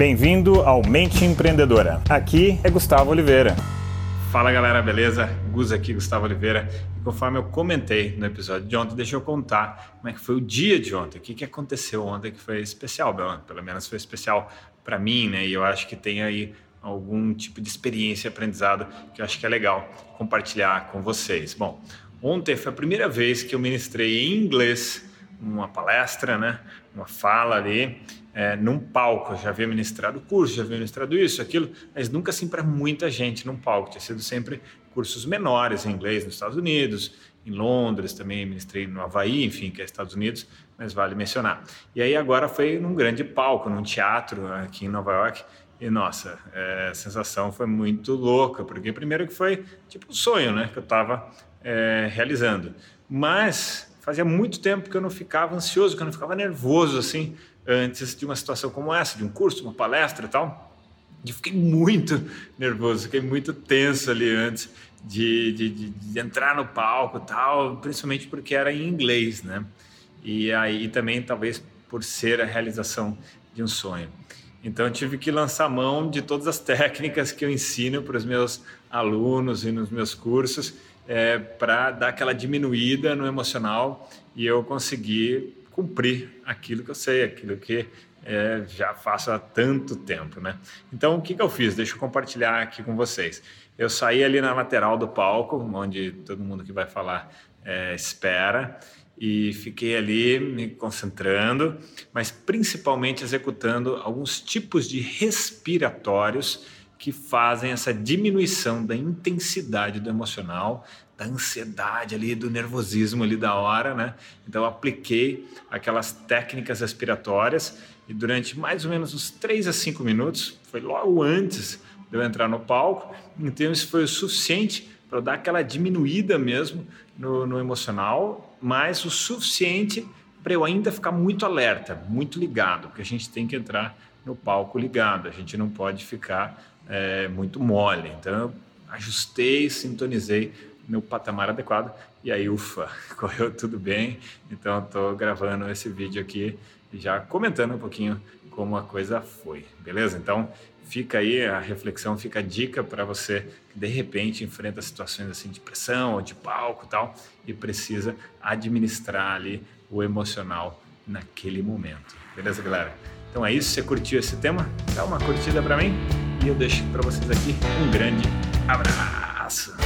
Bem-vindo ao Mente Empreendedora. Aqui é Gustavo Oliveira. Fala galera, beleza? Gus aqui, Gustavo Oliveira. E conforme eu comentei no episódio de ontem, deixa eu contar como é que foi o dia de ontem, o que, que aconteceu ontem que foi especial, pelo menos foi especial para mim, né? E eu acho que tem aí algum tipo de experiência aprendizado que eu acho que é legal compartilhar com vocês. Bom, ontem foi a primeira vez que eu ministrei em inglês uma palestra, né? Uma fala ali é, num palco. Eu já havia ministrado curso, já havia ministrado isso, aquilo, mas nunca assim para muita gente num palco. Tinha sido sempre cursos menores em inglês nos Estados Unidos, em Londres também ministrei no Havaí, enfim, que é Estados Unidos, mas vale mencionar. E aí agora foi num grande palco, num teatro aqui em Nova York. E nossa, é, a sensação foi muito louca, porque primeiro que foi tipo um sonho, né, que eu estava é, realizando. Mas fazia muito tempo que eu não ficava ansioso, que eu não ficava nervoso assim antes de uma situação como essa, de um curso, uma palestra e tal. E fiquei muito nervoso, fiquei muito tenso ali antes de, de, de, de entrar no palco e tal, principalmente porque era em inglês, né? E aí também talvez por ser a realização de um sonho. Então eu tive que lançar mão de todas as técnicas que eu ensino para os meus alunos e nos meus cursos é, para dar aquela diminuída no emocional e eu conseguir cumprir aquilo que eu sei, aquilo que é, já faço há tanto tempo, né? Então, o que, que eu fiz? Deixa eu compartilhar aqui com vocês. Eu saí ali na lateral do palco, onde todo mundo que vai falar é, espera, e fiquei ali me concentrando, mas principalmente executando alguns tipos de respiratórios que fazem essa diminuição da intensidade do emocional, da ansiedade ali, do nervosismo ali da hora, né? Então apliquei aquelas técnicas respiratórias e durante mais ou menos uns 3 a 5 minutos, foi logo antes de eu entrar no palco, então isso foi o suficiente para dar aquela diminuída mesmo no, no emocional, mas o suficiente para eu ainda ficar muito alerta, muito ligado, porque a gente tem que entrar no palco ligado, a gente não pode ficar é, muito mole. Então, eu ajustei, sintonizei no patamar adequado e aí, ufa, correu tudo bem. Então, estou gravando esse vídeo aqui e já comentando um pouquinho como a coisa foi, beleza? Então, fica aí a reflexão, fica a dica para você que de repente enfrenta situações assim de pressão ou de palco e tal e precisa administrar ali o emocional naquele momento. Beleza, galera? Então é isso, você curtiu esse tema? Dá uma curtida para mim e eu deixo para vocês aqui um grande abraço.